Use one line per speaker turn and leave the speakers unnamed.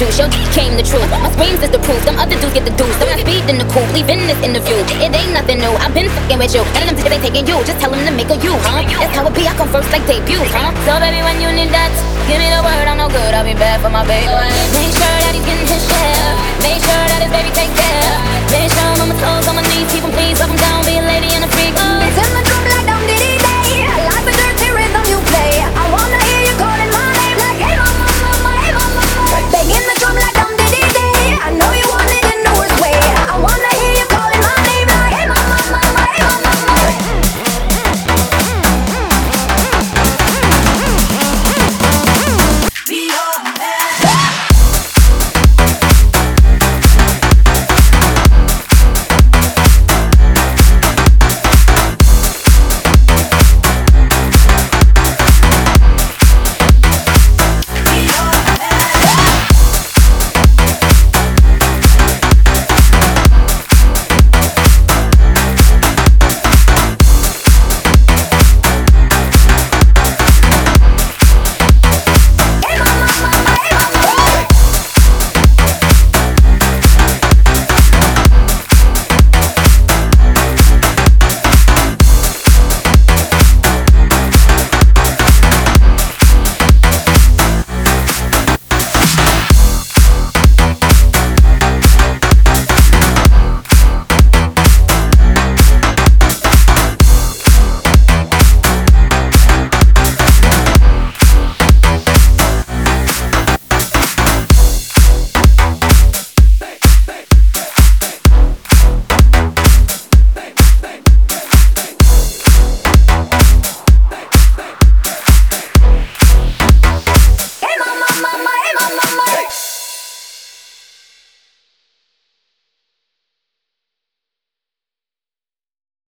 juice. Yo, came the truth. My screams is the proof. Some other dudes get the deuce. I'm not speeding the coupe, leaving this interview. It ain't nothing new. I've been fucking with you. None of them they taking you. Just tell them to make a you, huh? That's how it be. I come first like debut, huh? So baby, when you need that, give me the word. I'm no good. I'll be bad for my baby. Make sure that he's getting his
shit.